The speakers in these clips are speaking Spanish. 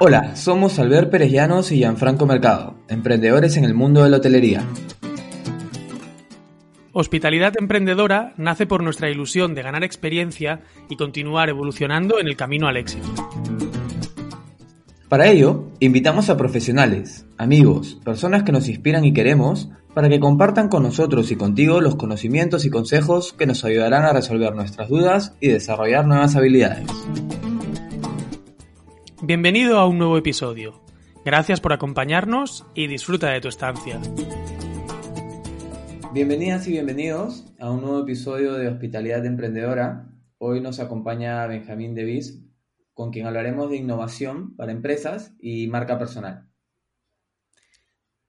Hola, somos Albert Pérez Llanos y Gianfranco Mercado, emprendedores en el mundo de la hotelería. Hospitalidad Emprendedora nace por nuestra ilusión de ganar experiencia y continuar evolucionando en el camino al éxito. Para ello, invitamos a profesionales, amigos, personas que nos inspiran y queremos, para que compartan con nosotros y contigo los conocimientos y consejos que nos ayudarán a resolver nuestras dudas y desarrollar nuevas habilidades. Bienvenido a un nuevo episodio. Gracias por acompañarnos y disfruta de tu estancia. Bienvenidas y bienvenidos a un nuevo episodio de Hospitalidad Emprendedora. Hoy nos acompaña Benjamín Devis, con quien hablaremos de innovación para empresas y marca personal.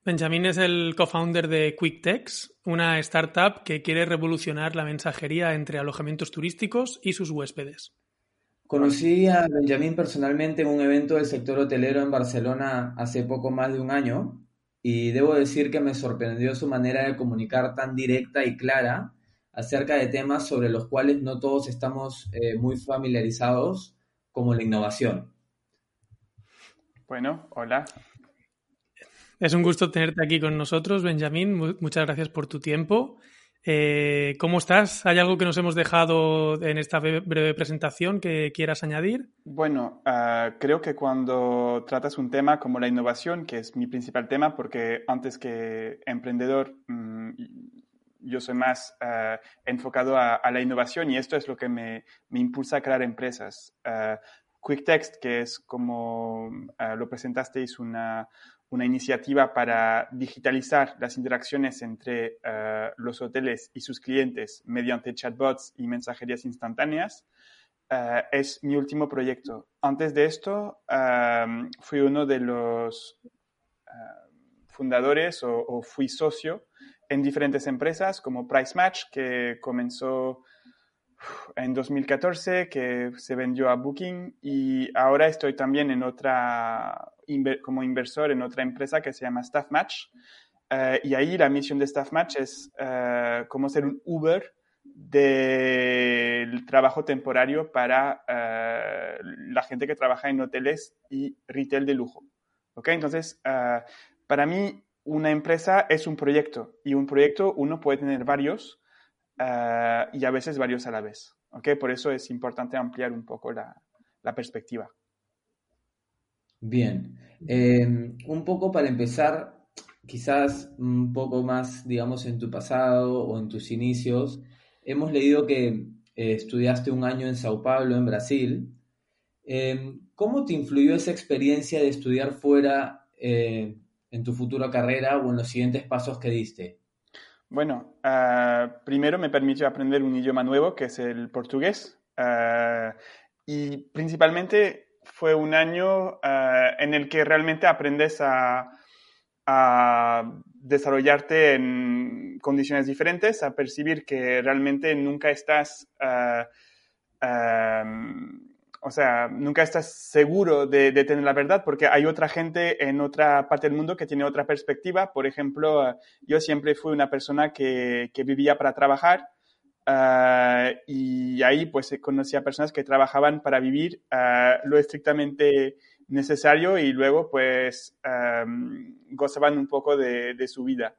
Benjamín es el co-founder de QuickTex, una startup que quiere revolucionar la mensajería entre alojamientos turísticos y sus huéspedes. Conocí a Benjamín personalmente en un evento del sector hotelero en Barcelona hace poco más de un año y debo decir que me sorprendió su manera de comunicar tan directa y clara acerca de temas sobre los cuales no todos estamos eh, muy familiarizados, como la innovación. Bueno, hola. Es un gusto tenerte aquí con nosotros, Benjamín. Muchas gracias por tu tiempo. Eh, ¿Cómo estás? ¿Hay algo que nos hemos dejado en esta breve presentación que quieras añadir? Bueno, ah, creo que cuando tratas un tema como la innovación, que es mi principal tema, porque antes que emprendedor, mm, yo soy más ah, enfocado a, la innovación y esto es lo que me, impulsa a crear empresas. Uh, QuickText, que es como lo presentasteis, una, una iniciativa para digitalizar las interacciones entre eh, los hoteles y sus clientes mediante chatbots y mensajerías instantáneas. Eh, es mi último proyecto. Antes de esto, fui uno de los eh, fundadores o, fui socio en diferentes empresas como Price Match, que comenzó en 2014 que se vendió a Booking y ahora estoy también en otra, como inversor en otra empresa que se llama Staff Match. Eh, y ahí la misión de Staff Match es uh, como ser un Uber del trabajo temporario para eh, la gente que trabaja en hoteles y retail de lujo. ¿Okay? Entonces, para mí, una empresa es un proyecto y un proyecto uno puede tener varios y a veces varios a la vez. ¿okay? Por eso es importante ampliar un poco la, la perspectiva. Bien, em, un poco para empezar, quizás un poco más, digamos, en tu pasado o en tus inicios, hemos leído que eh, estudiaste un año en Sao Paulo, en Brasil. Em, ¿Cómo te influyó esa experiencia de estudiar fuera eh, en tu futura carrera o en los siguientes pasos que diste? Bueno, ah, primero me permitió aprender un idioma nuevo, que es el portugués. Ah, y principalmente fue un año eh, en el que realmente aprendes a, desarrollarte en condiciones diferentes, a percibir que realmente nunca estás, o sea, nunca estás seguro de, tener la verdad porque hay otra gente en otra parte del mundo que tiene otra perspectiva. Por ejemplo, yo siempre fui una persona que vivía para trabajar Ah, y ahí pues conocí a personas que trabajaban para vivir ah, lo estrictamente necesario y luego pues gozaban un poco de, su vida.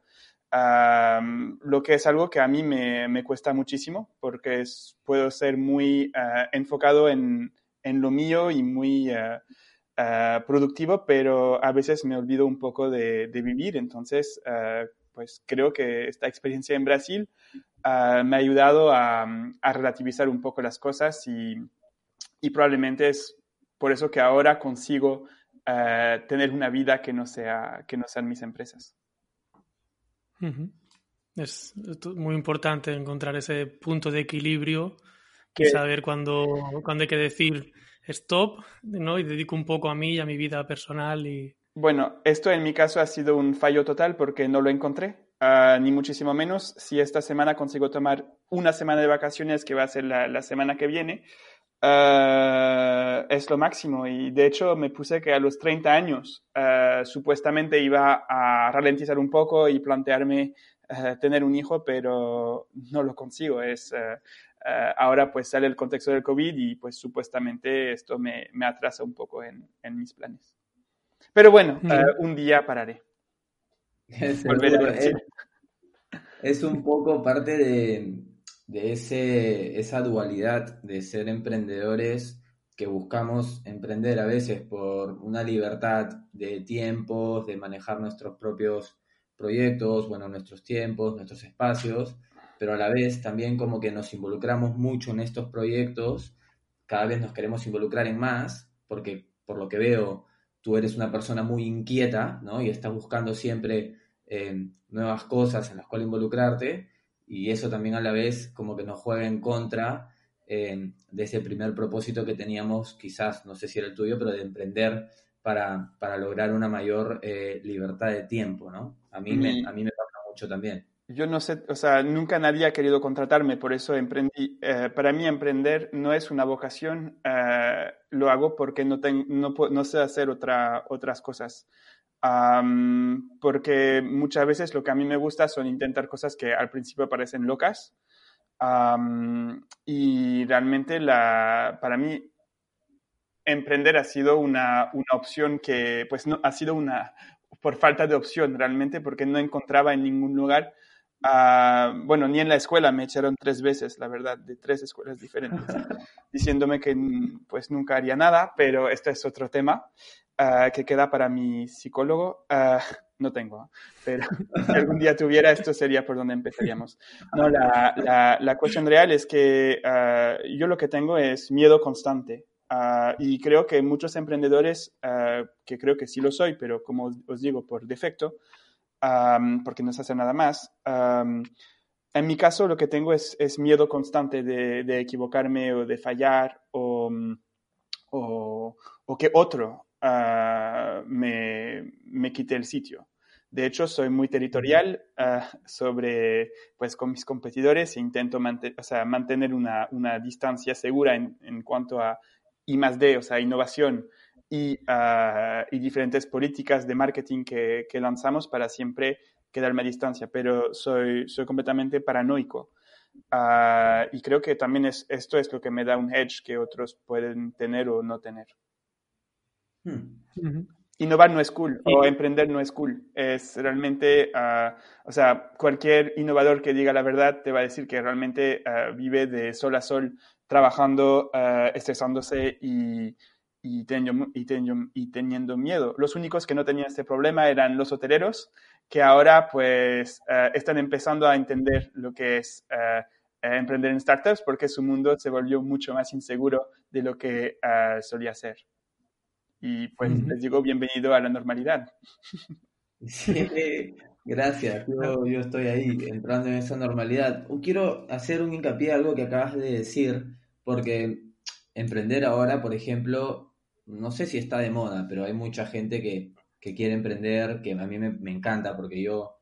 lo que es algo que a mí me, me cuesta muchísimo porque puedo ser muy ah, enfocado en, en, lo mío y muy productivo, pero a veces me olvido un poco de, de vivir. Entonces, pues creo que esta experiencia en Brasil me ha ayudado a, relativizar un poco las cosas y, probablemente es por eso que ahora consigo tener una vida que no, sea, que no sean mis empresas. Es muy importante encontrar ese punto de equilibrio que saber cuándo, cuándo hay que decir stop ¿no? y dedico un poco a mí y a mi vida personal. Y... Bueno, esto en mi caso ha sido un fallo total porque no lo encontré. Ah, ni muchísimo menos. Si esta semana consigo tomar una semana de vacaciones, que va a ser la, semana que viene, ah, es lo máximo. Y de hecho me puse que a los 30 años ah, supuestamente iba a ralentizar un poco y plantearme tener un hijo, pero no lo consigo. Es, ahora pues sale el contexto del COVID y pues supuestamente esto me, me atrasa un poco en, en mis planes. Pero bueno, un día pararé. es, un poco parte de, de ese, esa dualidad de ser emprendedores que buscamos emprender a veces por una libertad de tiempos, de manejar nuestros propios proyectos, bueno, nuestros tiempos, nuestros espacios, pero a la vez también como que nos involucramos mucho en estos proyectos, cada vez nos queremos involucrar en más, porque por lo que veo, tú eres una persona muy inquieta, ¿no? Y estás buscando siempre eh, nuevas cosas en las cuales involucrarte, y eso también a la vez como que nos juega en contra eh, de ese primer propósito que teníamos, quizás, no sé si era el tuyo, pero de emprender para, para lograr una mayor eh, libertad de tiempo, ¿no? A mí, me, a mí me pasa mucho también. Yo no sé, o sea, nunca nadie ha querido contratarme, por eso emprendí. Eh, para mí emprender no es una vocación, lo hago porque no, tengo, no, no sé hacer otra, otras cosas porque muchas veces lo que a mí me gusta son intentar cosas que al principio parecen locas. y realmente la, para mí emprender ha sido una, una, opción que, pues no, ha sido una, por falta de opción realmente, porque no encontraba en ningún lugar, bueno, ni en la escuela me echaron tres veces, la verdad, de tres escuelas diferentes, diciéndome que pues nunca haría nada, pero este es otro tema. Ah, que queda para mi psicólogo. Uh, no tengo, pero si algún día tuviera esto sería por donde empezaríamos. No, la, la, la cuestión real es que uh, yo lo que tengo es miedo constante. y creo que muchos emprendedores, que creo que sí lo soy, pero como os digo, por defecto, um, porque no se hace nada más, um, en mi caso lo que tengo es, es miedo constante de, de, equivocarme o de fallar o, o, o que otro Ah, me, me quité el sitio. De hecho, soy muy territorial uh, sobre, pues, con mis competidores e intento o sea, mantener una, una, distancia segura en, en, cuanto a I más D, o sea, innovación y, uh, y diferentes políticas de marketing que, que, lanzamos para siempre quedarme a distancia, pero soy, soy completamente paranoico. y creo que también es, esto es lo que me da un edge que otros pueden tener o no tener. Hmm. Innovar no es cool o emprender no es cool. Es realmente, uh, o sea, cualquier innovador que diga la verdad te va a decir que realmente uh, vive de sol a sol trabajando, uh, estresándose y, y, teniendo, y, y, teniendo, miedo. Los únicos que no tenían este problema eran los hoteleros, que ahora pues están empezando a entender lo que es emprender en startups porque su mundo se volvió mucho más inseguro de lo que solía ser. Y pues les digo bienvenido a la normalidad. Sí, gracias, yo, yo, estoy ahí entrando en esa normalidad. Quiero hacer un hincapié a algo que acabas de decir, porque emprender ahora, por ejemplo, no sé si está de moda, pero hay mucha gente que, que quiere emprender, que a mí me, me, encanta, porque yo,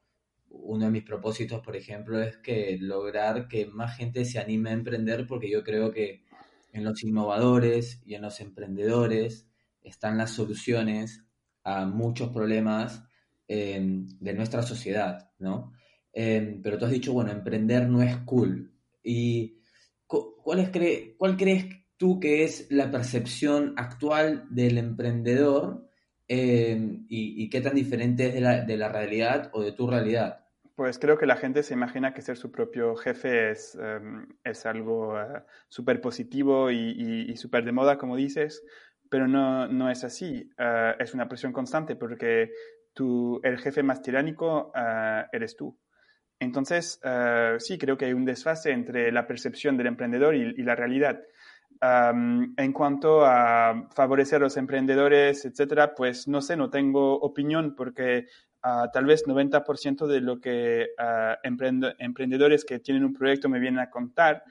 uno de mis propósitos, por ejemplo, es que lograr que más gente se anime a emprender, porque yo creo que en los innovadores y en los emprendedores, están las soluciones a muchos problemas em, de nuestra sociedad, ¿no? Em, pero tú has dicho, bueno, emprender no es cool. ¿Y cuál, es, cuál crees tú que es la percepción actual del emprendedor em, y, qué tan diferente es de la, realidad o de tu realidad? Pues creo que la gente se imagina que ser su propio jefe es, es algo uh, súper positivo y, y, y súper de moda, como dices, pero no, no es así. Uh, es una presión constante porque tú, el jefe más tiránico eres tú. Entonces, sí, creo que hay un desfase entre la percepción del emprendedor y, y la realidad. Um, en cuanto a favorecer a los emprendedores, etcétera, pues no sé, no tengo opinión porque tal vez 90% de lo que emprendedores que tienen un proyecto me vienen a contar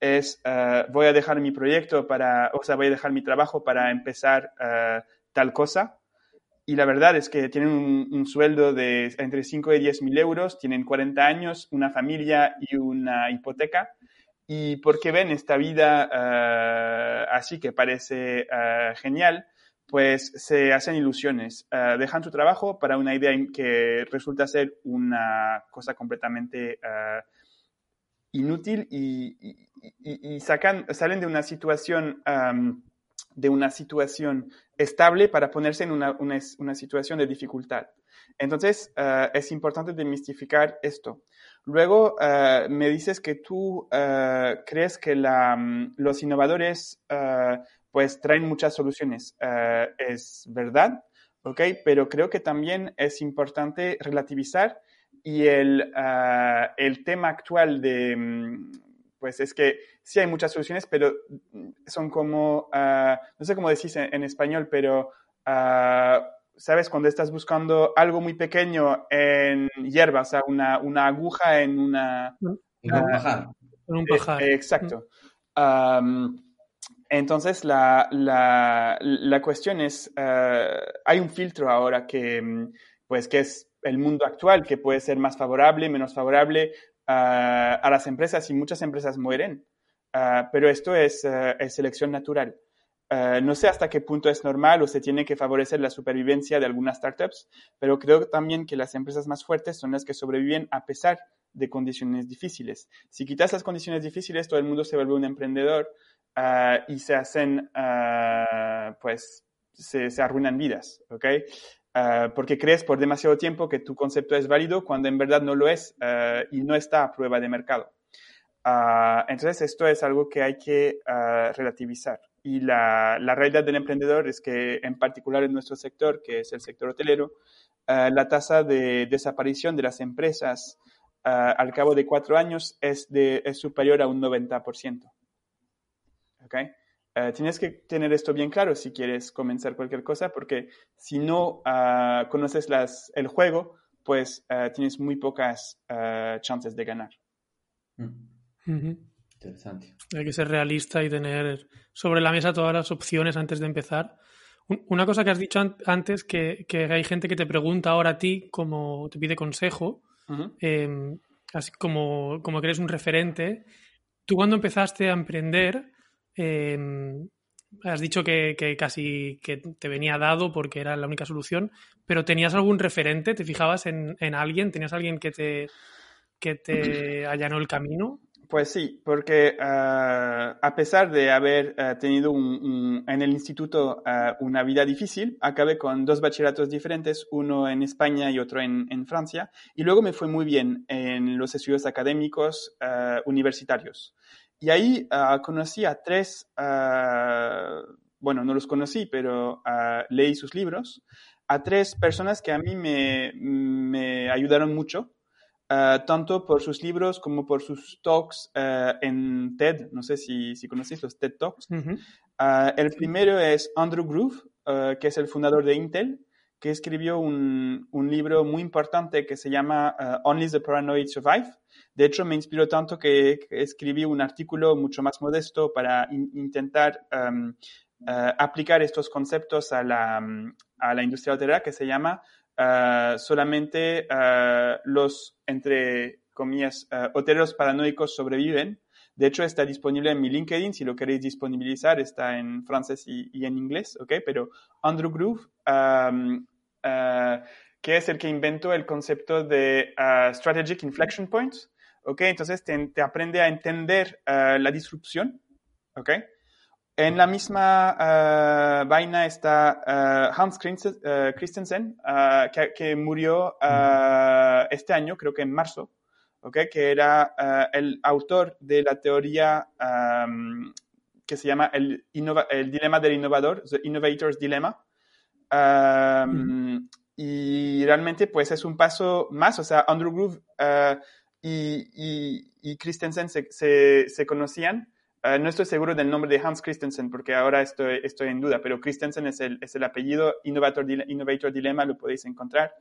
es uh, voy a dejar mi proyecto para, o sea, voy a dejar mi trabajo para empezar uh, tal cosa. Y la verdad es que tienen un, un, sueldo de entre 5 y 10 mil euros, tienen 40 años, una familia y una hipoteca. Y porque ven esta vida uh, así que parece genial, pues se hacen ilusiones. dejan su trabajo para una idea que resulta ser una cosa completamente inútil y, y, y, sacan, salen de una situación de una situación estable para ponerse en una, una, situación de dificultad. Entonces, es importante demistificar esto. Luego, eh, me dices que tú eh, crees que la, mm, los innovadores pues traen muchas soluciones. es verdad, ¿ok? Pero creo que también es importante relativizar y el, el tema actual de mm, pues es que sí hay muchas soluciones, pero son como, no sé cómo decís en, español, pero, ¿sabes? Cuando estás buscando algo muy pequeño en hierba, o sea, una, una aguja en una... En un pajar. En un pajar. Eh, exacto. entonces, la, la, la, cuestión es, ah, hay un filtro ahora que, pues, que es el mundo actual, que puede ser más favorable, menos favorable, a las empresas y muchas empresas mueren, ah, pero esto es, ah, es selección natural. Ah, no sé hasta qué punto es normal o se tiene que favorecer la supervivencia de algunas startups, pero creo también que las empresas más fuertes son las que sobreviven a pesar de condiciones difíciles. Si quitas las condiciones difíciles, todo el mundo se vuelve un emprendedor y se hacen, pues, se, arruinan vidas, ¿ok? Ah, porque crees por demasiado tiempo que tu concepto es válido cuando en verdad no lo es ah, y no está a prueba de mercado. Entonces, esto es algo que hay que relativizar. Y la, la, realidad del emprendedor es que, en particular en nuestro sector, que es el sector hotelero, la tasa de desaparición de las empresas al cabo de cuatro años es, de, es superior a un 90%. ¿Okay? Eh, tienes que tener esto bien claro si quieres comenzar cualquier cosa, porque si no ah, conoces las, el juego, pues ah, tienes muy pocas ah, chances de ganar. Mm. Interesante. Hay que ser realista y tener sobre la mesa todas las opciones antes de empezar. Una cosa que has dicho antes, que, que hay gente que te pregunta ahora a ti, como te pide consejo, em, así como, como que eres un referente. Tú cuando empezaste a emprender, Em, has dicho que, casi que te venía dado porque era la única solución, pero ¿tenías algún referente? ¿Te fijabas en, alguien? ¿Tenías alguien que te, que te allanó el camino? Pues sí, porque ah, a pesar de haber ah, tenido en el instituto ah, una vida difícil, acabé con dos bachilleratos diferentes, uno en España y otro en, Francia, y luego me fue muy bien en los estudios académicos universitarios. Y ahí ah, conocí a tres, bueno, no los conocí, pero leí sus libros, a tres personas que a mí me ayudaron mucho, tanto por sus libros como por sus talks en TED. No sé si, si conocéis los TED Talks. el primero es Andrew Groove, que es el fundador de Intel, que escribió un, un libro muy importante que se llama Only the Paranoid Survive de hecho, me inspiró tanto que, escribí un artículo mucho más modesto para intentar um, uh, aplicar estos conceptos a la, a la industria hotelera que se llama uh, solamente uh, los, entre comillas, hoteleros paranoicos sobreviven. De hecho, está disponible en mi LinkedIn. Si lo queréis disponibilizar, está en francés y, en inglés, ¿ok? Pero Andrew Groove, um, que es el que inventó el concepto de Strategic Inflection Points, ¿ok? Entonces te, aprende a entender la disrupción, ¿ok? En la misma uh, vaina está uh, Hans Christensen, uh, que, que, murió este año, creo que en marzo, ¿okay? que era el autor de la teoría um, que se llama el, el, dilema del innovador, The Innovator's Dilemma. Um, y realmente pues es un paso más, o sea, Andrew Groove y, y, Christensen se, se, conocían. Uh, no estoy seguro del nombre de Hans Christensen porque ahora estoy, en duda, pero Christensen es el, apellido, Innovator, Innovator Dilemma, lo podéis encontrar.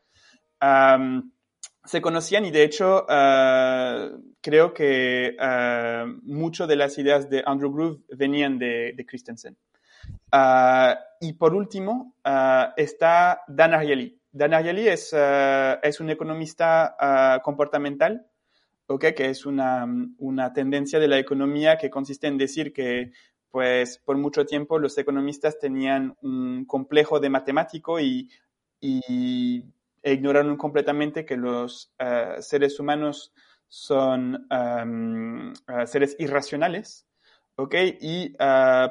Se conocían y de hecho uh, creo que uh, de las ideas de Andrew Groove venían de, de Christensen. y por último está Dan Ariely. Dan Ariely es, es un economista comportamental okay, que es una, una, tendencia de la economía que consiste en decir que pues por mucho tiempo los economistas tenían un complejo de matemático y, y ignoraron completamente que los uh, seres humanos son um, uh, seres irracionales. ¿ok? Y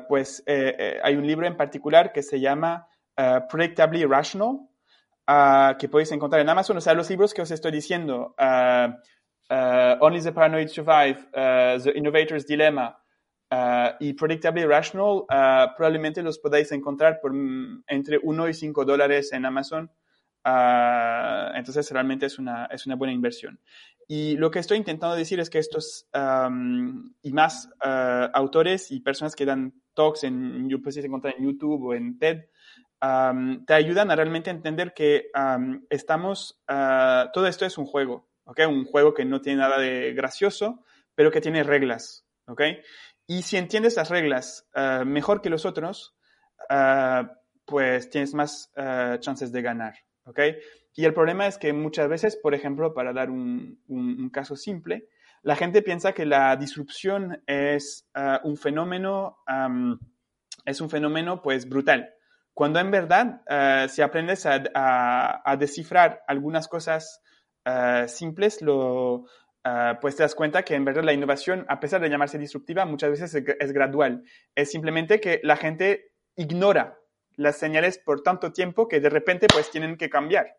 pues hay un libro en particular que se llama Predictably Rational, que podéis encontrar en Amazon. O sea, los libros que os estoy diciendo, Only the Paranoid Survive, The Innovator's Dilemma, y Predictably Rational probablemente los podáis encontrar por mm, entre 1 y 5 dólares en Amazon. entonces realmente es una, es una buena inversión. Y lo que estoy intentando decir es que estos y más autores y personas que dan talks en, puedes encontrar en YouTube o en TED, te ayudan a realmente entender que estamos, todo esto es un juego, ¿ok? Un juego que no tiene nada de gracioso, pero que tiene reglas, ¿ok? Y si entiendes las reglas mejor que los otros, pues tienes más chances de ganar, ¿ok? Y el problema es que muchas veces, por ejemplo, para dar un, caso simple, la gente piensa que la disrupción es un fenómeno, es un fenómeno pues brutal. Cuando en verdad, ah, si aprendes a, descifrar algunas cosas ah, simples, lo, pues te das cuenta que en verdad la innovación, a pesar de llamarse disruptiva, muchas veces es, es gradual. Es simplemente que la gente ignora las señales por tanto tiempo que de repente pues tienen que cambiar.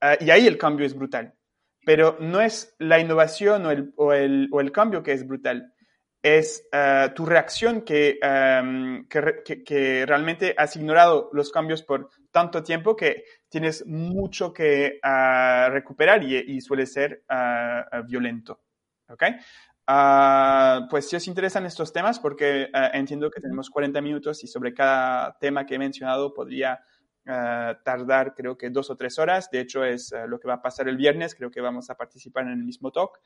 Ah, y ahí el cambio es brutal. Pero no es la innovación o el, o el, o el cambio que es brutal, es ah, tu reacción que, que, que, realmente has ignorado los cambios por tanto tiempo que tienes mucho que ah, recuperar y, y, suele ser violento. ¿Ok? pues si os interesan estos temas, porque entiendo que tenemos 40 minutos y sobre cada tema que he mencionado podría eh, tardar creo que dos o tres horas. De hecho, es eh, lo que va a pasar el viernes. Creo que vamos a participar en el mismo talk.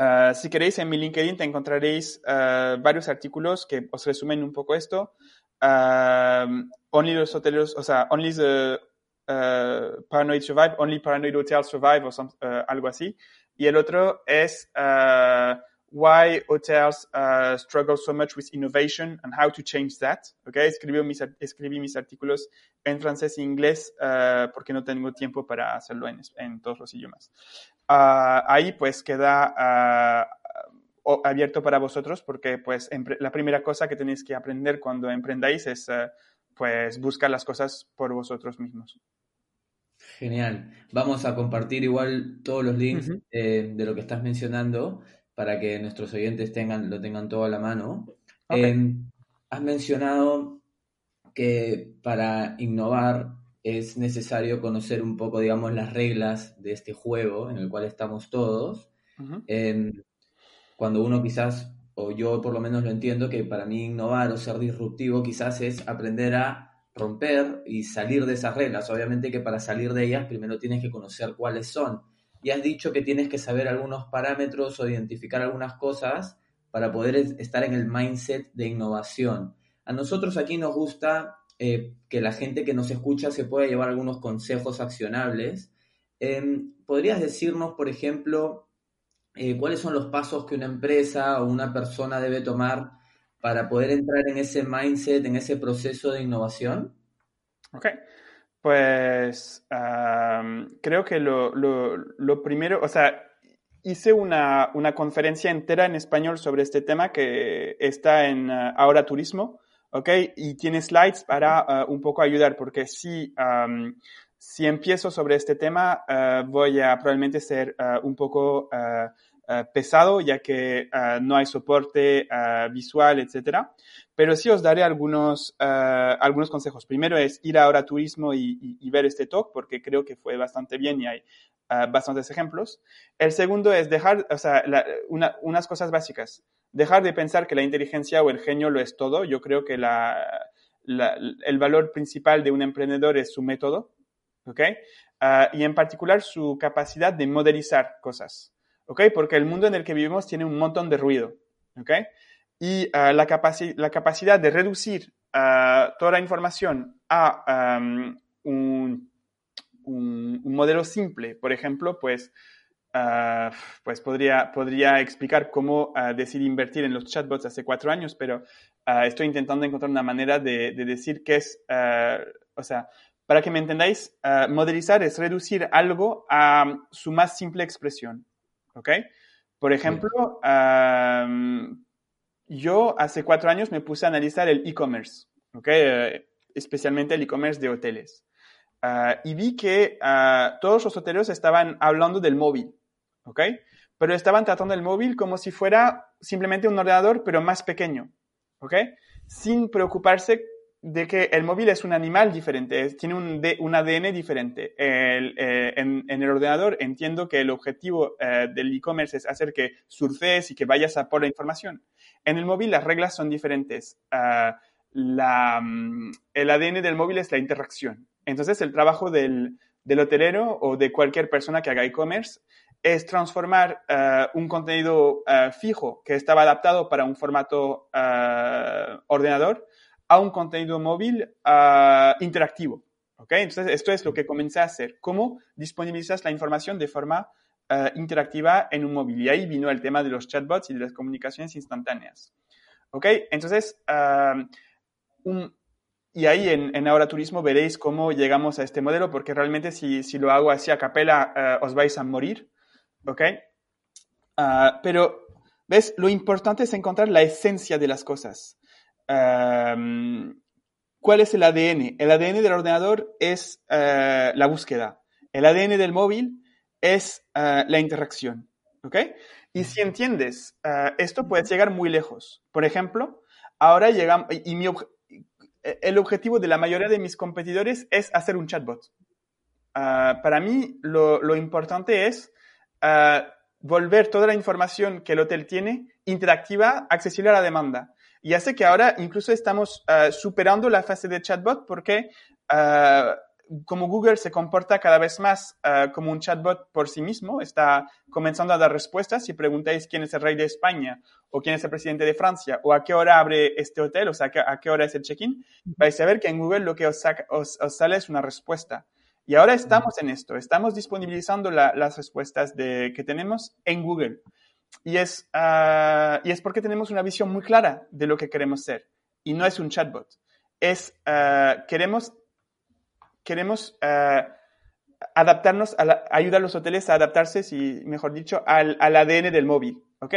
Eh, si queréis, en mi LinkedIn te encontraréis varios artículos que os resumen un poco esto. only los hoteles, o sea, only the paranoid survive, only paranoid hotels survive o algo así. Y el otro es Why Hotels uh, Struggle So Much with Innovation and How to Change That. Okay? Escribí mis, escribí mis artículos en francés e inglés uh, porque no tengo tiempo para hacerlo en, en todos los idiomas. Uh, ahí pues queda uh, abierto para vosotros porque pues la primera cosa que tenéis que aprender cuando emprendáis es uh, pues buscar las cosas por vosotros mismos. Genial. Vamos a compartir igual todos los links eh, de lo que estás mencionando para que nuestros oyentes tengan, lo tengan todo a la mano. Em, has mencionado que para innovar es necesario conocer un poco, digamos, las reglas de este juego en el cual estamos todos. Em, cuando uno quizás, o yo por lo menos lo entiendo, que para mí innovar o ser disruptivo quizás es aprender a romper y salir de esas reglas. Obviamente que para salir de ellas primero tienes que conocer cuáles son y has dicho que tienes que saber algunos parámetros o identificar algunas cosas para poder estar en el mindset de innovación. A nosotros aquí nos gusta eh, que la gente que nos escucha se pueda llevar algunos consejos accionables. Em, ¿Podrías decirnos, por ejemplo, eh, cuáles son los pasos que una empresa o una persona debe tomar para poder entrar en ese mindset, en ese proceso de innovación? Ok. Pues creo que lo, lo, primero, o sea, hice una, una, conferencia entera en español sobre este tema que está en uh, Ahora Turismo, ¿ok? Y tiene slides para uh, un poco ayudar, porque si, si empiezo sobre este tema, uh, voy a probablemente ser un poco eh, pesado, ya que eh, no hay soporte eh, visual, etcétera. Pero sí os daré algunos, algunos consejos. Primero es ir ahora a turismo y, ver este talk, porque creo que fue bastante bien y hay bastantes ejemplos. El segundo es dejar, o sea, unas cosas básicas. Dejar de pensar que la inteligencia o el genio lo es todo. Yo creo que la, el valor principal de un emprendedor es su método, ¿ok? y en particular su capacidad de modelizar cosas. ¿Ok? Porque el mundo en el que vivimos tiene un montón de ruido, ¿ok? Y ah, la, la, capacidad de reducir ah, toda la información a un, un, modelo simple, por ejemplo, pues, uh, pues podría, podría explicar cómo decidir invertir en los chatbots hace cuatro años, pero estoy intentando encontrar una manera de, de decir que es, o sea, para que me entendáis, modelizar es reducir algo a su más simple expresión. ¿Ok? Por ejemplo, yo hace cuatro años me puse a analizar el e-commerce, ¿ok? especialmente el e-commerce de hoteles. Ah, y vi que ah, todos los hoteleros estaban hablando del móvil, ¿ok? Pero estaban tratando el móvil como si fuera simplemente un ordenador, pero más pequeño, ¿ok? Sin preocuparse de que el móvil es un animal diferente, tiene un, un ADN diferente. Eh, en, el ordenador entiendo que el objetivo eh, del e-commerce es hacer que surfees y que vayas a por la información. En el móvil las reglas son diferentes. Ah, la, mm, el ADN del móvil es la interacción. Entonces, el trabajo del, del hotelero o de cualquier persona que haga e-commerce es transformar eh, un contenido eh, fijo que estaba adaptado para un formato eh, ordenador a un contenido móvil interactivo. ¿okay? Entonces, esto es lo que comencé a hacer. ¿Cómo disponibilizas la información de forma interactiva en un móvil? Y ahí vino el tema de los chatbots y de las comunicaciones instantáneas. ¿okay? Entonces, y ahí en, en, Ahora Turismo veréis cómo llegamos a este modelo, porque realmente si, si lo hago así a capela os vais a morir, ¿ok? Ah, pero, ¿ves? Lo importante es encontrar la esencia de las cosas. ¿Cuál es el ADN? El ADN del ordenador es eh, la búsqueda. El ADN del móvil es eh, la interacción, ¿ok? Y si entiendes, esto puede llegar muy lejos. Por ejemplo, ahora llegamos, y mi, e, el objetivo de la mayoría de mis competidores es hacer un chatbot. Ah, para mí, lo, importante es ah, volver toda la información que el hotel tiene interactiva, accesible a la demanda. Y hace que ahora incluso estamos ah, superando la fase de chatbot porque como Google se comporta cada vez más eh, como un chatbot por sí mismo, está comenzando a dar respuestas. Si preguntáis quién es el rey de España o quién es el presidente de Francia o a qué hora abre este hotel, o sea, a qué hora es el check-in, vais a ver que en Google lo que os, sale es una respuesta. Y ahora estamos en esto, estamos disponibilizando las respuestas de, que tenemos en Google. Y es, ah, y es porque tenemos una visión muy clara de lo que queremos ser. Y no es un chatbot. Es, uh, queremos queremos eh, adaptarnos, a ayudar a los hoteles a adaptarse, si mejor dicho, al, ADN del móvil, ¿ok?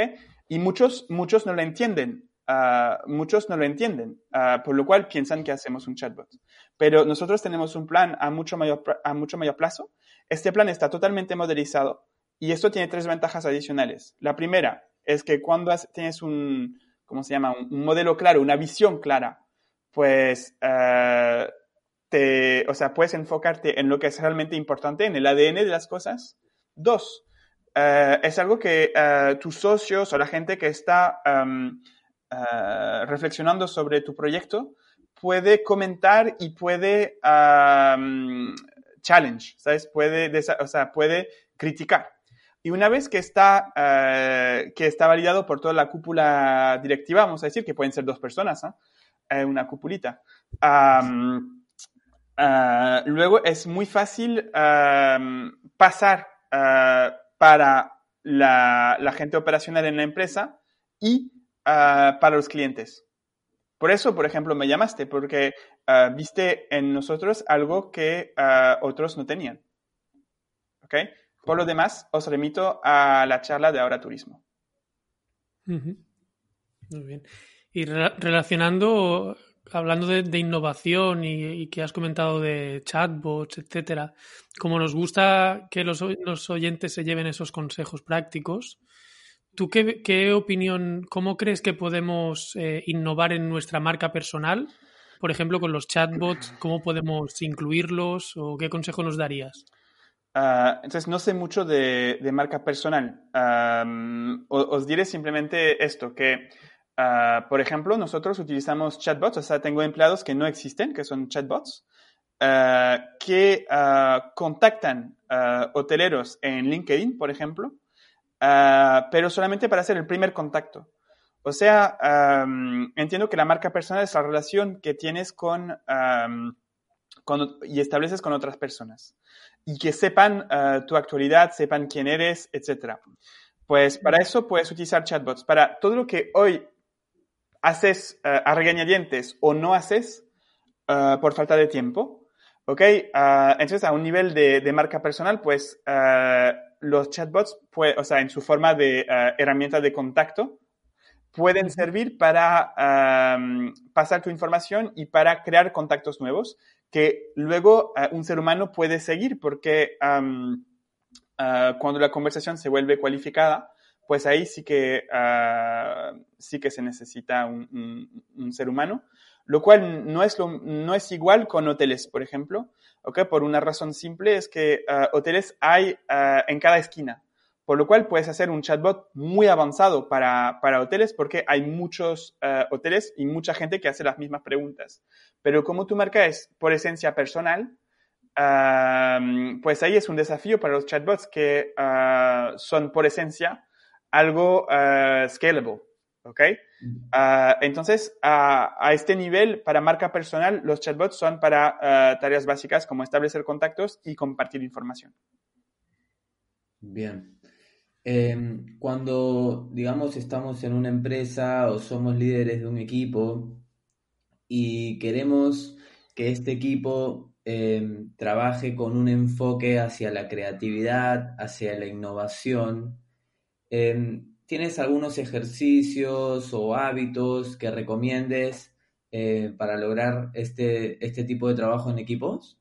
Y muchos, muchos no lo entienden, ah, muchos no lo entienden, ah, por lo cual piensan que hacemos un chatbot. Pero nosotros tenemos un plan a mucho mayor, a mucho mayor plazo. Este plan está totalmente modelizado y esto tiene tres ventajas adicionales. La primera es que cuando tienes un, ¿cómo se llama? Un, modelo claro, una visión clara, pues eh, o sea, puedes enfocarte en lo que es realmente importante, en el ADN de las cosas. Dos, eh, es algo que eh, tus socios o la gente que está em, reflexionando sobre tu proyecto puede comentar y puede em, challenge, ¿sabes? Puede, o sea, puede criticar. Y una vez que está, que está validado por toda la cúpula directiva, vamos a decir que pueden ser dos personas, ¿eh? una cupulita. Ah, luego es muy fácil pasar ah, para la, gente operacional en la empresa y ah, para los clientes. Por eso, por ejemplo, me llamaste, porque viste en nosotros algo que otros no tenían. ¿Ok? Por lo demás, os remito a la charla de Ahora Turismo. Muy bien. Y relacionando hablando de, innovación y, que has comentado de chatbots, etcétera, como nos gusta que los, oyentes se lleven esos consejos prácticos, ¿tú qué, opinión, cómo crees que podemos eh, innovar en nuestra marca personal? Por ejemplo, con los chatbots, ¿cómo podemos incluirlos o qué consejo nos darías? Ah, entonces, no sé mucho de, marca personal. os diré simplemente esto, que Ah, por ejemplo, nosotros utilizamos chatbots, o sea, tengo empleados que no existen, que son chatbots, ah, que contactan hoteleros en LinkedIn, por ejemplo, pero solamente para hacer el primer contacto. O sea, entiendo que la marca personal es la relación que tienes con, y estableces con otras personas y que sepan tu actualidad, sepan quién eres, etc. Pues para eso puedes utilizar chatbots. Para todo lo que hoy haces uh, a regañadientes o no haces uh, por falta de tiempo, ¿ok? Entonces, a un nivel de, de marca personal, pues los chatbots, pues, o sea, en su forma de herramienta de contacto, pueden servir para pasar tu información y para crear contactos nuevos que luego eh, un ser humano puede seguir porque eh, cuando la conversación se vuelve cualificada, pues ahí sí que, eh, sí que se necesita un, un, ser humano, lo cual no es, lo, no es igual con hoteles, por ejemplo, ¿okay? por una razón simple, es que hoteles hay en cada esquina. Por lo cual puedes hacer un chatbot muy avanzado para, para hoteles porque hay muchos uh, hoteles y mucha gente que hace las mismas preguntas. Pero como tu marca es por esencia personal, uh, pues ahí es un desafío para los chatbots que uh, son por esencia algo scalable. ¿Ok? entonces, a este nivel, para marca personal, los chatbots son para tareas básicas como establecer contactos y compartir información. Bien. Em, cuando, digamos, estamos en una empresa o somos líderes de un equipo y queremos que este equipo em, trabaje con un enfoque hacia la creatividad, hacia la innovación, em, ¿tienes algunos ejercicios o hábitos que recomiendes eh, para lograr este, este tipo de trabajo en equipos?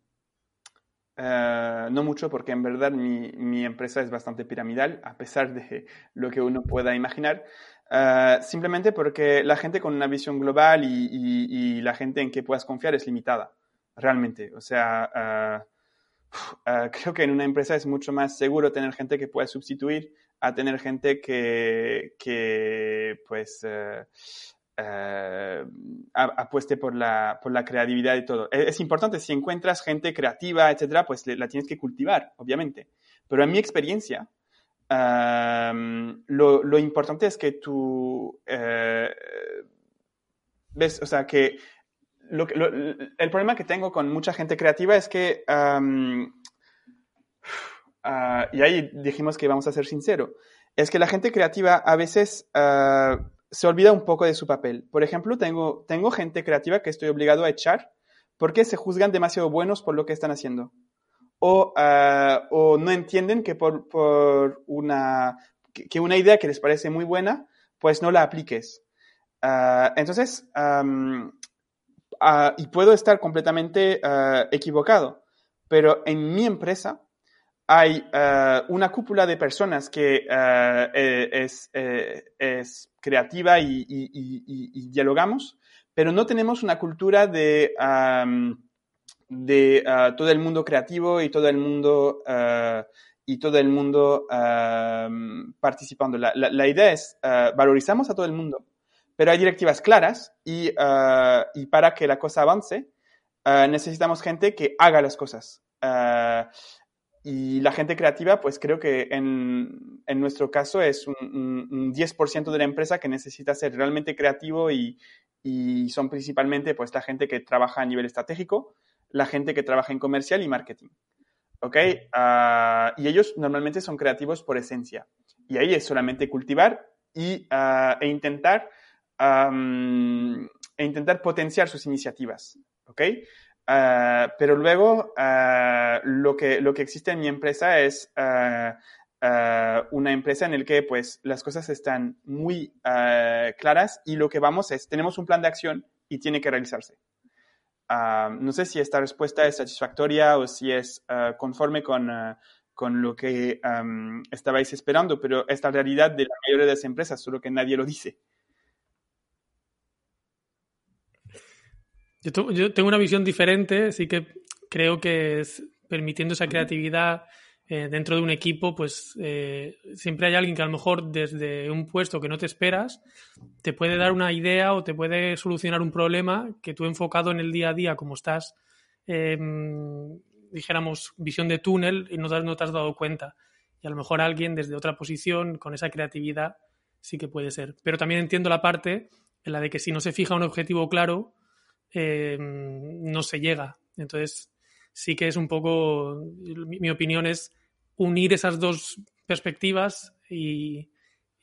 Eh, no mucho porque en verdad mi, mi, empresa es bastante piramidal, a pesar de lo que uno pueda imaginar. Uh, simplemente porque la gente con una visión global y, y, y, la gente en que puedas confiar es limitada, realmente. O sea, uh, creo que en una empresa es mucho más seguro tener gente que pueda sustituir a tener gente que, que pues, eh, apueste por la, por la creatividad y todo. Es, importante, si encuentras gente creativa, etcétera, pues la tienes que cultivar, obviamente. Pero en mi experiencia, lo, lo, importante es que tú eh, ves, o sea, que lo, el problema que tengo con mucha gente creativa es que, ah, y ahí dijimos que vamos a ser sinceros, es que la gente creativa a veces ah, se olvida un poco de su papel. Por ejemplo, tengo, tengo gente creativa que estoy obligado a echar porque se juzgan demasiado buenos por lo que están haciendo. O, ah, o no entienden que por, por una, que, una idea que les parece muy buena, pues no la apliques. Ah, entonces, ah, y puedo estar completamente equivocado, pero en mi empresa hay una cúpula de personas que e, es, e, es creativa y, dialogamos, pero no tenemos una cultura de, de ah, todo el mundo creativo y todo el mundo, y todo el mundo participando. La, idea es, uh, valorizamos a todo el mundo, pero hay directivas claras y, y para que la cosa avance, necesitamos gente que haga las cosas. Y la gente creativa, pues creo que en, en nuestro caso es un, un, 10% de la empresa que necesita ser realmente creativo y, y, son principalmente pues la gente que trabaja a nivel estratégico, la gente que trabaja en comercial y marketing. ¿Ok? Uh, y ellos normalmente son creativos por esencia. Y ahí es solamente cultivar y, uh, e, intentar, um, e intentar potenciar sus iniciativas. ¿Ok? Ah, pero luego uh, lo, que, lo que existe en mi empresa es uh, una empresa en la que pues las cosas están muy claras y lo que vamos es, tenemos un plan de acción y tiene que realizarse. no sé si esta respuesta es satisfactoria o si es conforme con, con lo que um, estabais esperando, pero esta realidad de la mayoría de las empresas, solo que nadie lo dice. Yo, tengo una visión diferente, sí que creo que es, permitiendo esa creatividad eh, dentro de un equipo, pues eh, siempre hay alguien que a lo mejor desde un puesto que no te esperas te puede dar una idea o te puede solucionar un problema que tú enfocado en el día a día, como estás, em, dijéramos, visión de túnel y no te, no te has dado cuenta. Y a lo mejor alguien desde otra posición, con esa creatividad, sí que puede ser. Pero también entiendo la parte en la de que si no se fija un objetivo claro, eh, no se llega. Entonces, sí que es un poco, mi, opinión es unir esas dos perspectivas y,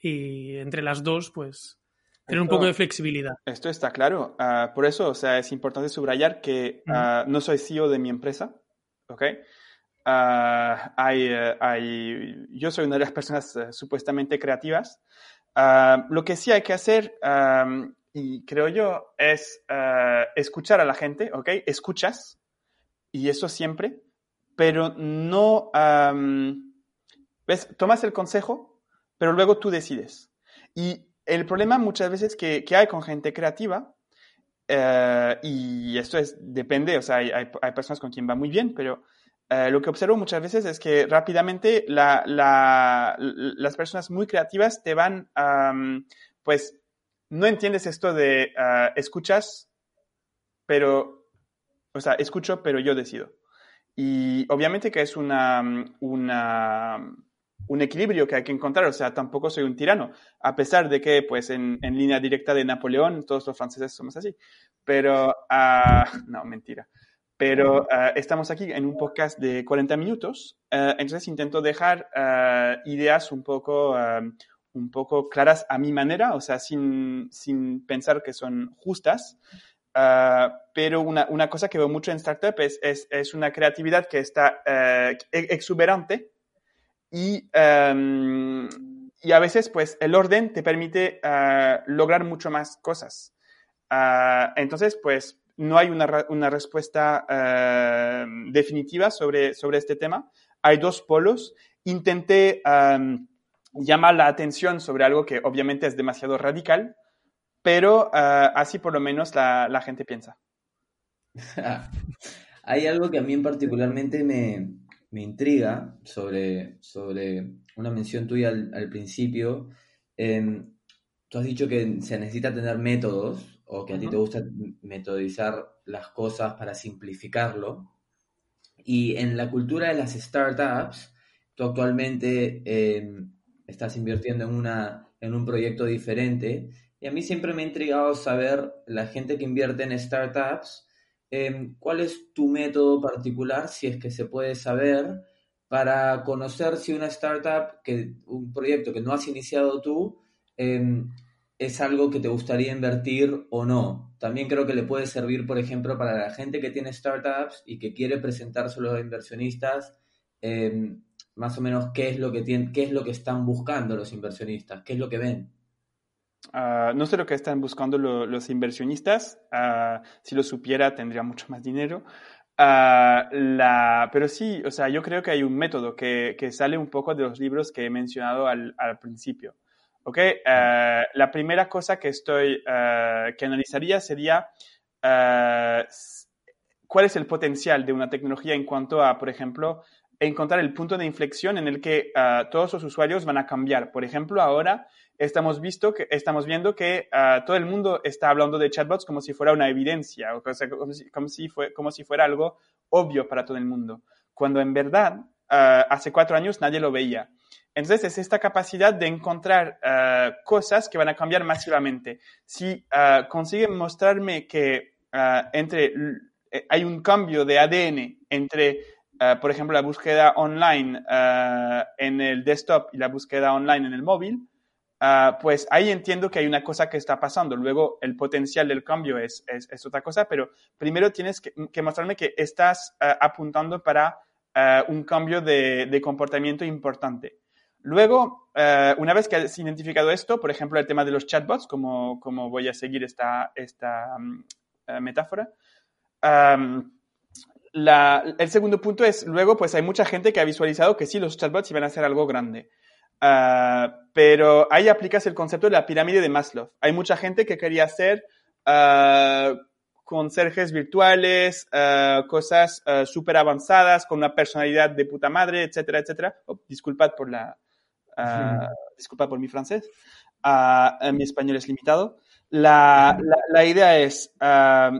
entre las dos, pues, tener un poco de flexibilidad. Esto está claro. Ah, por eso, o sea, es importante subrayar que ah, no soy CEO de mi empresa, ¿ok? Uh, hay, yo soy una de las personas eh, supuestamente creativas, lo que sí hay que hacer, y creo yo, es escuchar a la gente, ¿ok? Escuchas, y eso siempre, pero no, ¿ves? Tomas el consejo, pero luego tú decides. Y el problema muchas veces que, que hay con gente creativa, eh, y esto es, depende, o sea, hay, hay, personas con quien va muy bien, pero eh, lo que observo muchas veces es que rápidamente la, la, las personas muy creativas te van, pues, no entiendes esto de uh, escuchas, pero, o sea, escucho, pero yo decido. Y obviamente que es una, un equilibrio que hay que encontrar, o sea, tampoco soy un tirano, a pesar de que, pues, en, línea directa de Napoleón, todos los franceses somos así. Pero, uh, no, mentira. Pero uh, estamos aquí en un podcast de 40 minutos, entonces intento dejar ideas un poco, un poco claras a mi manera, o sea, sin, sin pensar que son justas, Ah, pero una, una, cosa que veo mucho en startup es, es, es una creatividad que está uh, exuberante y, um, y, a veces pues el orden te permite uh, lograr mucho más cosas. entonces pues no hay una, una respuesta definitiva sobre, sobre este tema. Hay dos polos. Intenté um, llamar la atención sobre algo que obviamente es demasiado radical, pero uh, así por lo menos la, la gente piensa. Hay algo que a mí en particularmente me, me intriga sobre, sobre una mención tuya al, al principio. Eh, tú has dicho que se necesita tener métodos o que a uh -huh. ti te gusta metodizar las cosas para simplificarlo. Y en la cultura de las startups, tú actualmente eh, estás invirtiendo en, una, en un proyecto diferente y a mí siempre me ha intrigado saber, la gente que invierte en startups, eh, cuál es tu método particular, si es que se puede saber, para conocer si una startup, que, un proyecto que no has iniciado tú, eh, es algo que te gustaría invertir o no. También creo que le puede servir, por ejemplo, para la gente que tiene startups y que quiere presentárselo a inversionistas, eh, más o menos qué es lo que tienen, qué es lo que están buscando los inversionistas, qué es lo que ven. Uh, no sé lo que están buscando lo, los inversionistas. Uh, si lo supiera, tendría mucho más dinero. La, pero sí, o sea, yo creo que hay un método que, que sale un poco de los libros que he mencionado al, al principio. ¿Ok? la primera cosa que estoy, que analizaría sería cuál es el potencial de una tecnología en cuanto a, por ejemplo, encontrar el punto de inflexión en el que todos los usuarios van a cambiar. Por ejemplo, ahora estamos, visto que, estamos viendo que uh, todo el mundo está hablando de chatbots como si fuera una evidencia, o como, si, como, si fue, como si fuera algo obvio para todo el mundo, cuando en verdad uh, hace cuatro años nadie lo veía. Entonces es esta capacidad de encontrar cosas que van a cambiar masivamente. Si consiguen mostrarme que entre, hay un cambio de ADN entre por ejemplo, la búsqueda online uh, en el desktop y la búsqueda online en el móvil, Uh, pues ahí entiendo que hay una cosa que está pasando. Luego el potencial del cambio es, es, es otra cosa, pero primero tienes que, que mostrarme que estás apuntando para un cambio de, de, comportamiento importante. Luego, una vez que has identificado esto, por ejemplo, el tema de los chatbots, como, como voy a seguir esta, esta um, metáfora, um, la, el segundo punto es, luego, pues hay mucha gente que ha visualizado que sí, los chatbots iban a ser algo grande. Uh, pero ahí aplicas el concepto de la pirámide de Maslow. Hay mucha gente que quería hacer uh, conserjes virtuales, uh, cosas súper avanzadas, con una personalidad de puta madre, etcétera, etcétera. Oh, disculpad por la, disculpad por mi francés. mi español es limitado. La, la, la idea es,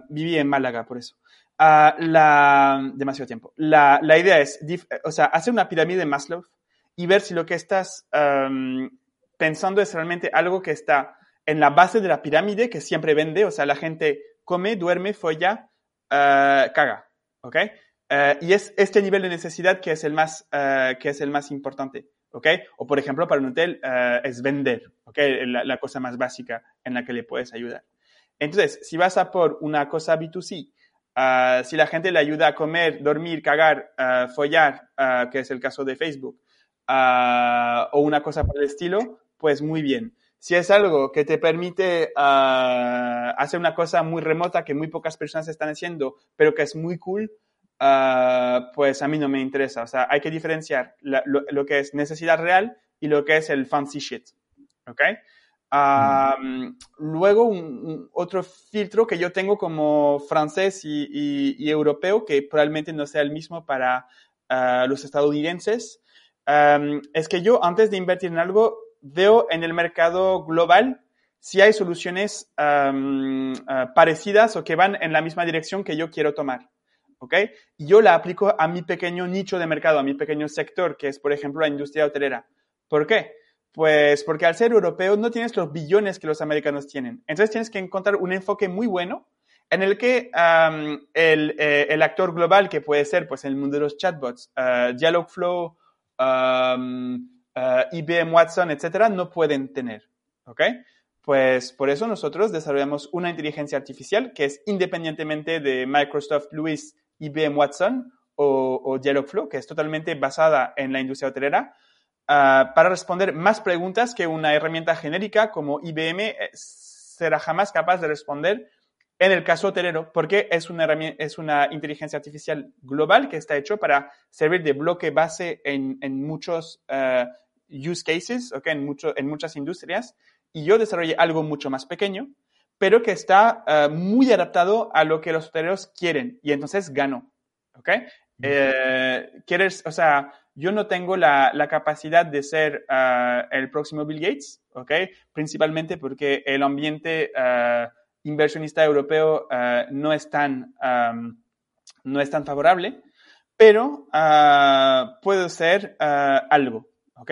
viví en Málaga por eso. La, demasiado tiempo. La, la idea es, o sea, hacer una pirámide de Maslow y ver si lo que estás um, pensando es realmente algo que está en la base de la pirámide, que siempre vende, o sea, la gente come, duerme, folla, uh, caga, ¿ok? Uh, y es este nivel de necesidad que es el más, uh, que es el más importante, ¿ok? O por ejemplo, para un hotel es vender, ¿ok? La, la, cosa más básica en la que le puedes ayudar. Entonces, si vas a por una cosa B2C, si la gente le ayuda a comer, dormir, cagar, follar, que es el caso de Facebook, uh, o una cosa por el estilo, pues muy bien. Si es algo que te permite hacer una cosa muy remota que muy pocas personas están haciendo, pero que es muy cool, pues a mí no me interesa. O sea, hay que diferenciar lo, que es necesidad real y lo que es el fancy shit. ¿Ok? Luego, un, otro filtro que yo tengo como francés y, europeo, que probablemente no sea el mismo para ah, los estadounidenses, es que yo antes de invertir en algo, veo en el mercado global si hay soluciones ah, parecidas o que van en la misma dirección que yo quiero tomar. ¿Ok? Y yo la aplico a mi pequeño nicho de mercado, a mi pequeño sector, que es, por ejemplo, la industria hotelera. ¿Por qué? Pues porque al ser europeo no tienes los billones que los americanos tienen. Entonces tienes que encontrar un enfoque muy bueno en el que el, eh, el, actor global, que puede ser pues, en el mundo de los chatbots, uh, Dialogflow, uh, IBM Watson, etcétera, no pueden tener. ¿Ok? Pues por eso nosotros desarrollamos una inteligencia artificial que es independientemente de Microsoft Lewis, IBM Watson o, o Dialogflow, que es totalmente basada en la industria hotelera, uh, para responder más preguntas que una herramienta genérica como IBM eh, será jamás capaz de responder en el caso hotelero, porque es una, inteligencia artificial global que está hecho para servir de bloque base en, en muchos uh, use cases, okay, en, mucho, en muchas industrias, y yo desarrollé algo mucho más pequeño, pero que está uh, muy adaptado a lo que los hoteleros quieren, y entonces gano. ¿ok? Eh, quieres, o sea, yo no tengo la, la capacidad de ser uh, el próximo Bill Gates, ¿ok? Principalmente porque el ambiente uh, inversionista europeo uh, no, es tan, um, no es tan favorable, pero puedo ser algo, ¿ok?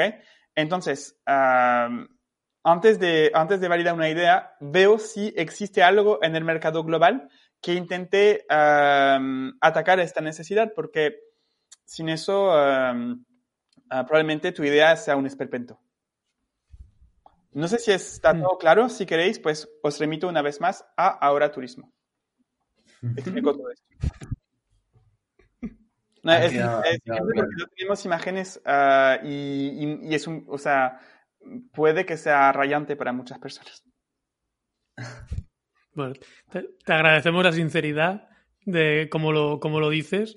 Entonces, antes, de, antes de validar una idea, veo si existe algo en el mercado global que intente atacar esta necesidad, porque sin eso ah, probablemente tu idea sea un esperpento. No sé si está mm. todo claro. Si queréis, pues os remito una vez más a Ahora Turismo. Explico todo esto. No, es, tenemos imágenes ah, y, y, es un, o sea, puede que sea rayante para muchas personas. Bueno, te, agradecemos la sinceridad de cómo lo, como lo dices.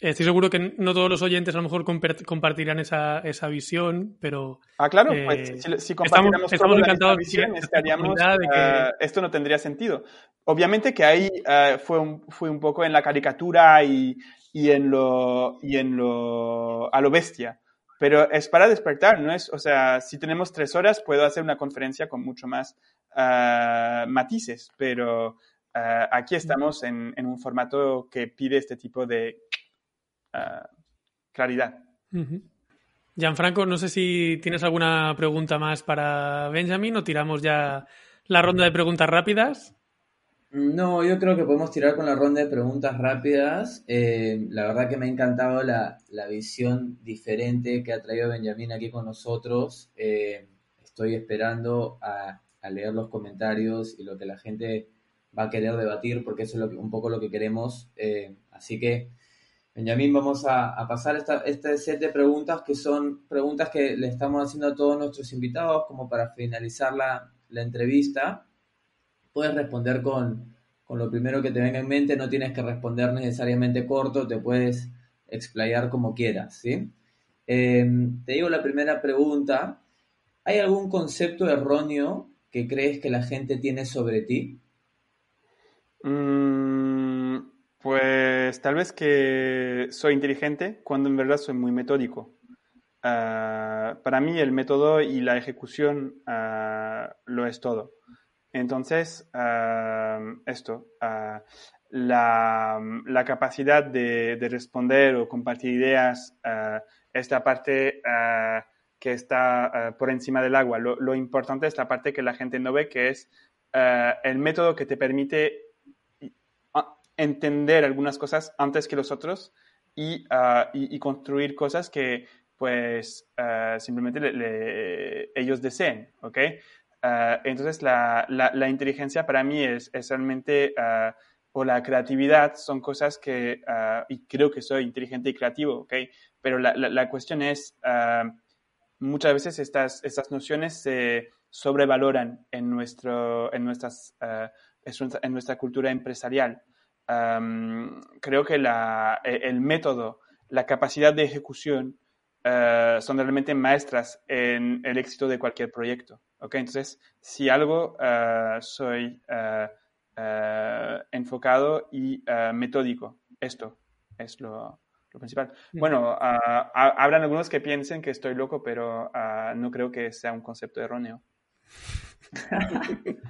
Estoy seguro que no todos los oyentes a lo mejor compartirán esa, esa visión, pero... Ah, claro, pues eh, si, compartiéramos estamos, encantados visión, estaríamos, uh, esto no tendría sentido. Obviamente que ahí uh, fue, un, fue un poco en la caricatura y, y, en lo, y en lo... a lo bestia. Pero es para despertar, ¿no es? O sea, si tenemos tres horas, puedo hacer una conferencia con mucho más uh, matices, pero uh, aquí estamos en, en, un formato que pide este tipo de uh, claridad. Gianfranco, no sé si tienes alguna pregunta más para Benjamin o tiramos ya la ronda de preguntas rápidas. No, yo creo que podemos tirar con la ronda de preguntas rápidas. Eh, la verdad que me ha encantado la, la, visión diferente que ha traído Benjamín aquí con nosotros. Eh, estoy esperando a, a, leer los comentarios y lo que la gente va a querer debatir, porque eso es lo un poco lo que queremos. Eh, así que, Benjamín, vamos a, a pasar esta, este set de preguntas que son preguntas que le estamos haciendo a todos nuestros invitados como para finalizar la, la entrevista puedes responder con, lo primero que te venga en mente, no tienes que responder necesariamente corto, te puedes explayar como quieras, ¿sí? Em, te digo la primera pregunta, ¿hay algún concepto erróneo que crees que la gente tiene sobre ti? Mm, pues tal vez que soy inteligente cuando en verdad soy muy metódico. Ah, para mí el método y la ejecución ah, lo es todo. Entonces, esto, ah, la, capacidad de, responder o compartir ideas, uh, parte ah, que está por encima del agua. Lo, importante es la parte que la gente no ve, que es el método que te permite entender algunas cosas antes que los otros y, construir cosas que pues simplemente ellos deseen, ¿ok? Ah, entonces, la, la, inteligencia para mí es, es realmente, uh, o la creatividad, son cosas que, uh, y creo que soy inteligente y creativo, ¿ok? Pero la, la cuestión es, muchas veces estas, estas nociones se, sobrevaloran en, nuestro, en, nuestras, en nuestra cultura empresarial. creo que la, e, el método, la capacidad de ejecución son realmente maestras en el éxito de cualquier proyecto. ¿okay? Entonces, si algo soy enfocado y metódico, esto es lo, principal. Bueno, uh, habrán algunos que piensen que estoy loco, pero ah, no creo que sea un concepto erróneo.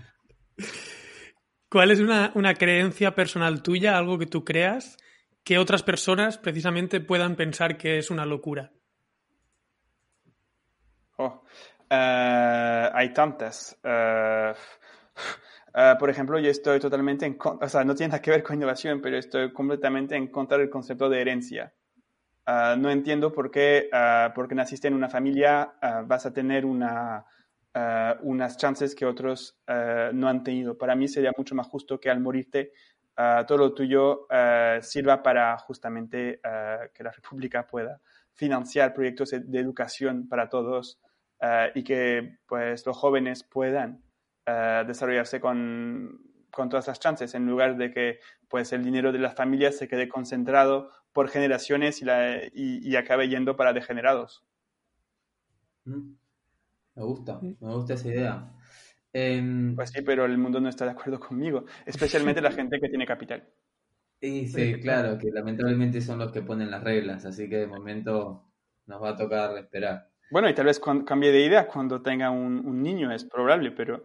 ¿Cuál es una, creencia personal tuya, algo que tú creas, que otras personas precisamente puedan pensar que es una locura? Oh, eh, hay tantas. Eh, Ah, por ejemplo, yo estoy totalmente en contra, o sea, no tiene nada que ver con innovación, pero estoy completamente en contra del concepto de herencia. No entiendo por qué, uh, porque naciste en una familia, vas a tener una, unas chances que otros no han tenido. Para mí sería mucho más justo que al morirte todo lo tuyo sirva para justamente que la República pueda financiar proyectos de educación para todos y que pues los jóvenes puedan eh, desarrollarse con, con, todas las chances, en lugar de que pues, el dinero de las familias se quede concentrado por generaciones y, la, y, acabe yendo para degenerados. Mm. Me gusta, me gusta esa idea. Em, pues sí, pero el mundo no está de acuerdo conmigo, especialmente la gente que tiene capital. Sí, sí, claro, que lamentablemente son los que ponen las reglas, así que de momento nos va a tocar esperar. Bueno, y tal vez cambie de idea cuando tenga un, un niño, es probable, pero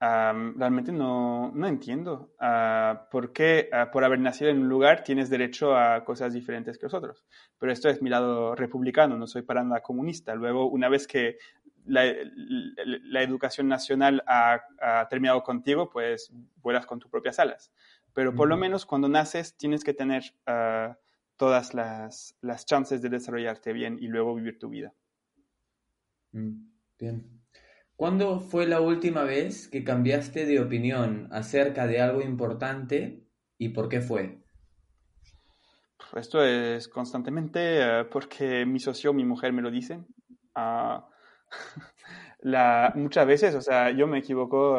realmente no, no entiendo uh, por qué ah, por haber nacido en un lugar tienes derecho a cosas diferentes que los otros. Pero esto es mi lado republicano, no soy para nada comunista. Luego, una vez que la, la, educación nacional ha, terminado contigo, pues vuelas con tus propias alas. Pero por lo menos cuando naces tienes que tener ah, todas las, las, chances de desarrollarte bien y luego vivir tu vida. Mm, bien. ¿Cuándo fue la última vez que cambiaste de opinión acerca de algo importante y por qué fue? Esto es constantemente eh, porque mi socio, mi mujer me lo dicen. Ah, muchas veces, o sea, yo me equivoco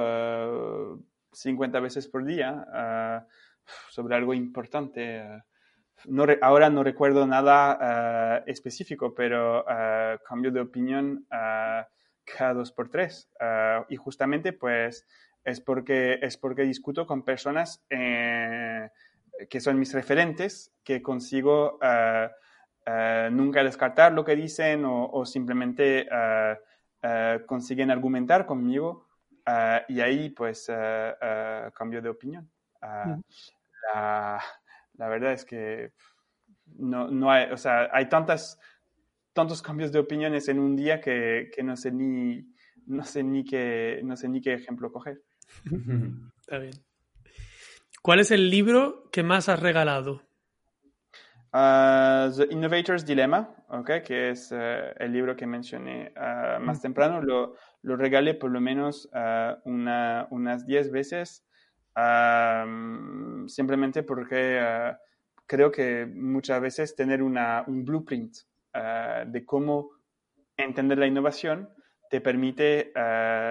50 eh, veces por día eh, sobre algo importante. No ahora no recuerdo nada específico, pero cambio de opinión cada dos por tres. Ah, y justamente, pues, es porque, es porque discuto con personas eh, que son mis referentes, que consigo ah, ah, nunca descartar lo que dicen o, simplemente consiguen argumentar conmigo. Y ahí, pues, cambio de opinión. La, la, verdad es que no, no hay, o sea, hay tantas tantos cambios de opiniones en un día que, que no sé ni no sé ni qué no sé ni qué ejemplo coger. Está bien. ¿Cuál es el libro que más has regalado? Uh, The Innovator's Dilemma, okay, que es uh, el libro que mencioné uh, más temprano, lo, lo, regalé por lo menos una, unas 10 veces, simplemente porque creo que muchas veces tener una, un blueprint de cómo entender la innovación te permite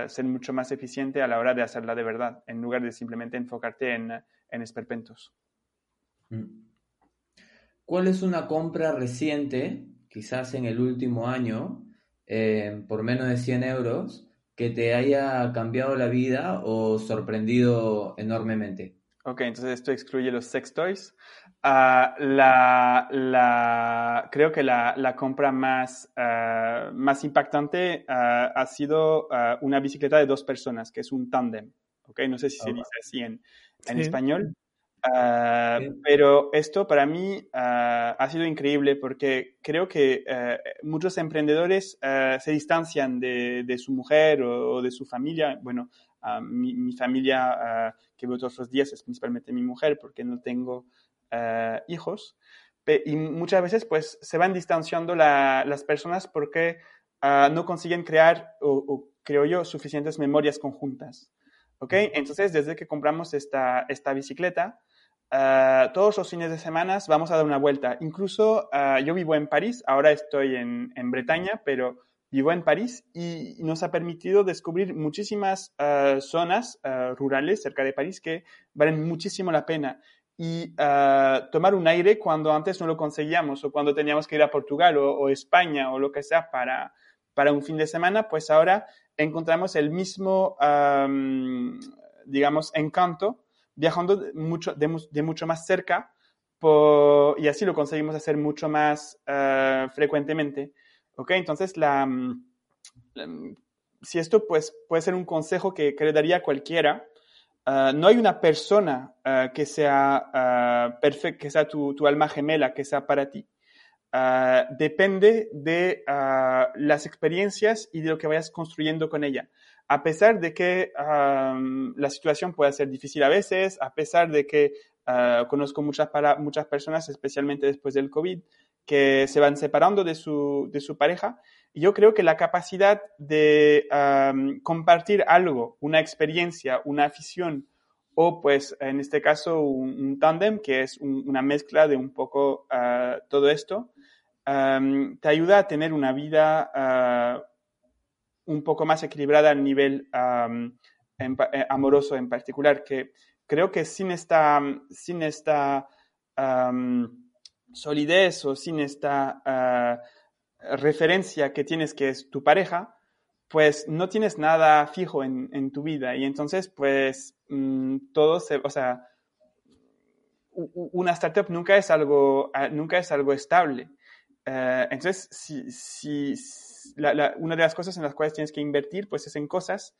ser mucho más eficiente a la hora de hacerla de verdad, en lugar de simplemente enfocarte en, en esperpentos. Mm. ¿Cuál es una compra reciente, quizás en el último año, eh, por menos de 100 euros, que te haya cambiado la vida o sorprendido enormemente? Ok, entonces esto excluye los sex toys. Ah, la, la, creo que la, la compra más, uh, más impactante uh, ha sido una bicicleta de dos personas, que es un tándem. Okay? No sé si se dice así en, en sí. español. Pero esto para mí ha sido increíble porque creo que muchos emprendedores se distancian de, de, su mujer o, o, de su familia. Bueno, mi, mi, familia que veo todos los días es principalmente mi mujer porque no tengo hijos. Y muchas veces pues se van distanciando las personas porque no consiguen crear, o, creo yo, suficientes memorias conjuntas. ¿Ok? Entonces, desde que compramos esta, esta bicicleta, ah, todos los fines de semana vamos a dar una vuelta. Incluso ah, yo vivo en París, ahora estoy en, en Bretaña, pero vivo en París y nos ha permitido descubrir muchísimas eh, zonas rurales cerca de París que valen muchísimo la pena y tomar un aire cuando antes no lo conseguíamos o cuando teníamos que ir a Portugal o, España o lo que sea para, para un fin de semana, pues ahora encontramos el mismo, digamos, encanto viajando mucho, de, mucho más cerca y así lo conseguimos hacer mucho más frecuentemente. ¿Ok? Entonces, la, mm, mm, si esto pues, puede ser un consejo que, que le daría a cualquiera, ah, no hay una persona ah, que sea perfecta, que sea tu, alma gemela, que sea para ti. depende de las experiencias y de lo que vayas construyendo con ella. A pesar de que la situación pueda ser difícil a veces, a pesar de que conozco muchas, muchas personas, especialmente después del COVID, que se van separando de su, de su pareja. Yo creo que la capacidad de compartir algo, una experiencia, una afición, o pues en este caso un, tándem, que es una mezcla de un poco ah, todo esto, te ayuda a tener una vida ah, un poco más equilibrada a nivel eh, amoroso en particular, que creo que sin esta, sin esta solidez o sin esta ah, referencia que tienes que es tu pareja, pues no tienes nada fijo en, tu vida y entonces pues mm, todo se, o sea, una startup nunca es algo, ah, nunca es algo estable. Eh, entonces, si, si una de las cosas en las cuales tienes que invertir pues es en cosas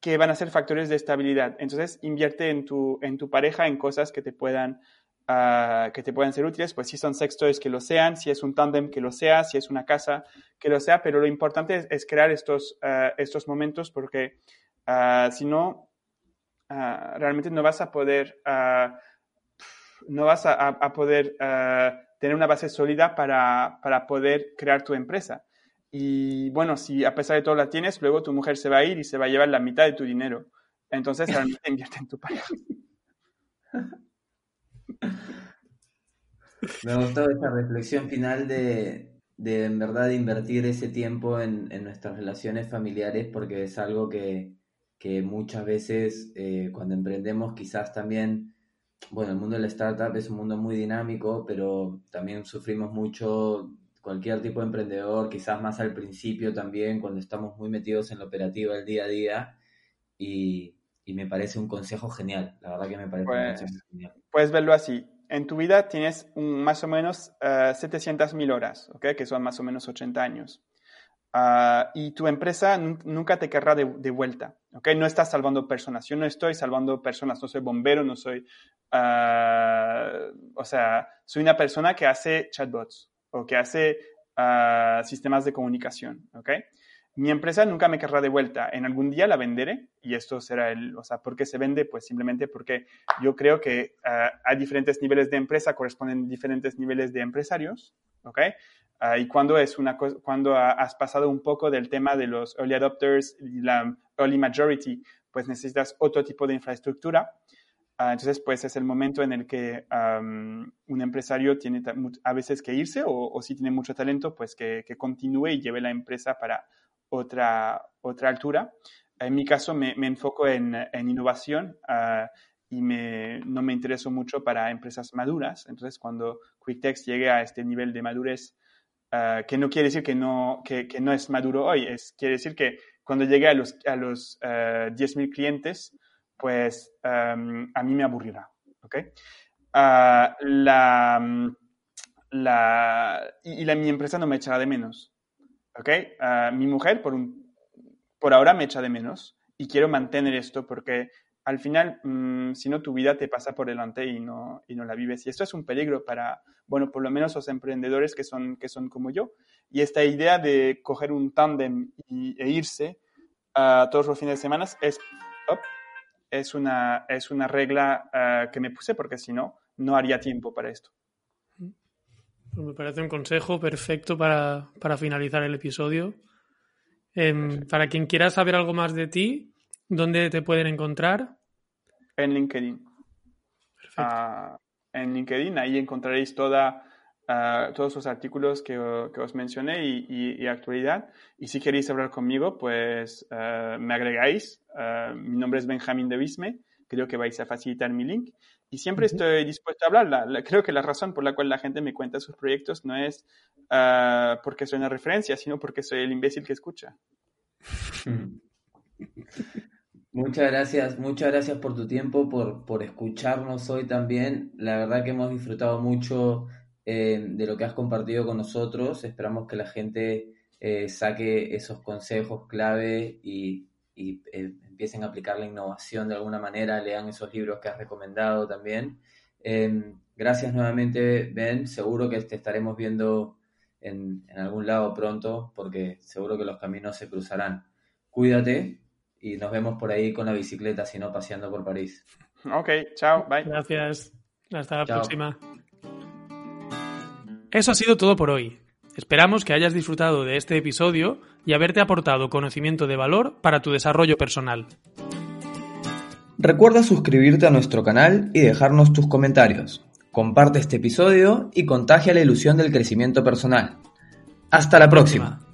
que van a ser factores de estabilidad. Entonces, invierte en tu, en tu pareja en cosas que te puedan que te pueden ser útiles, pues si son sextoys que lo sean, si es un tándem que lo sea, si es una casa que lo sea, pero lo importante es, crear estos, uh, estos momentos porque uh, si no, uh, realmente no vas a poder, no vas a, a poder tener una base sólida para, para poder crear tu empresa. Y bueno, si a pesar de todo la tienes, luego tu mujer se va a ir y se va a llevar la mitad de tu dinero. Entonces, realmente invierte en tu pareja. Me gustó esa reflexión final de, de en verdad invertir ese tiempo en, nuestras relaciones familiares porque es algo que, muchas veces eh, cuando emprendemos quizás también, bueno, el mundo de la startup es un mundo muy dinámico, pero también sufrimos mucho cualquier tipo de emprendedor, quizás más al principio también, cuando estamos muy metidos en la operativa el día a día y, me parece un consejo genial, la verdad que me parece un pues, consejo genial. Puedes verlo así, en tu vida tienes más o menos uh, eh, 700.000 horas, ¿okay? que son más o menos 80 años. Ah, y tu empresa nunca te querrá de, vuelta. ¿okay? No estás salvando personas. Yo no estoy salvando personas. No soy bombero, no soy... Ah, o sea, soy una persona que hace chatbots o que hace ah, sistemas de comunicación. ¿okay? mi empresa nunca me querrá de vuelta. En algún día la venderé y esto será el, o sea, ¿por qué se vende? Pues simplemente porque yo creo que a diferentes niveles de empresa corresponden diferentes niveles de empresarios, ¿ok? Uh, y cuando es una cuando has pasado un poco del tema de los early adopters y la early majority, pues necesitas otro tipo de infraestructura. Uh, entonces, pues es el momento en el que um, un empresario tiene a veces que irse o, o, si tiene mucho talento, pues que, que continúe y lleve la empresa para otra, otra altura. En mi caso me, me enfoco en, en innovación uh, y me, no me intereso mucho para empresas maduras. Entonces, cuando QuickText llegue a este nivel de madurez, uh, que no quiere decir que no, que, que, no es maduro hoy, es, quiere decir que cuando llegue a los, a los uh, eh, 10.000 clientes, pues um, a mí me aburrirá. ¿okay? la, la, y, la, mi empresa no me echará de menos. ¿ok? Ah, mi mujer por, un, por ahora me echa de menos y quiero mantener esto porque al final, mm, si no, tu vida te pasa por delante y no, y no la vives. Y esto es un peligro para, bueno, por lo menos los emprendedores que son, que son como yo. Y esta idea de coger un tándem e irse a todos los fines de semana es, es, una, es una regla ah, que me puse porque si no, no haría tiempo para esto. Pues me parece un consejo perfecto para, finalizar el episodio. Em, para quien quiera saber algo más de ti, ¿dónde te pueden encontrar? En LinkedIn. Ah, en LinkedIn, ahí encontraréis toda uh, todos los artículos que, que os mencioné y, y, y, actualidad. Y si queréis hablar conmigo, pues uh, me agregáis. Uh, mi nombre es Benjamín de Bisme. Creo que vais a facilitar mi link. Y siempre estoy dispuesto a hablar. La, la, creo que la razón por la cual la gente me cuenta sus proyectos no es porque soy una referencia, sino porque soy el imbécil que escucha. Muchas gracias, muchas gracias por tu tiempo, por, por escucharnos hoy también. La verdad que hemos disfrutado mucho eh, de lo que has compartido con nosotros. Esperamos que la gente eh, saque esos consejos clave y, y eh, empiecen a aplicar la innovación de alguna manera, lean esos libros que has recomendado también. Em, gracias nuevamente, Ben. Seguro que te estaremos viendo en, en algún lado pronto, porque seguro que los caminos se cruzarán. Cuídate y nos vemos por ahí con la bicicleta, si no paseando por París. Ok, chao, bye. Gracias. Hasta la chao. próxima. Eso ha sido todo por hoy. Esperamos que hayas disfrutado de este episodio y haberte aportado conocimiento de valor para tu desarrollo personal. Recuerda suscribirte a nuestro canal y dejarnos tus comentarios. Comparte este episodio y contagia la ilusión del crecimiento personal. Hasta la próxima.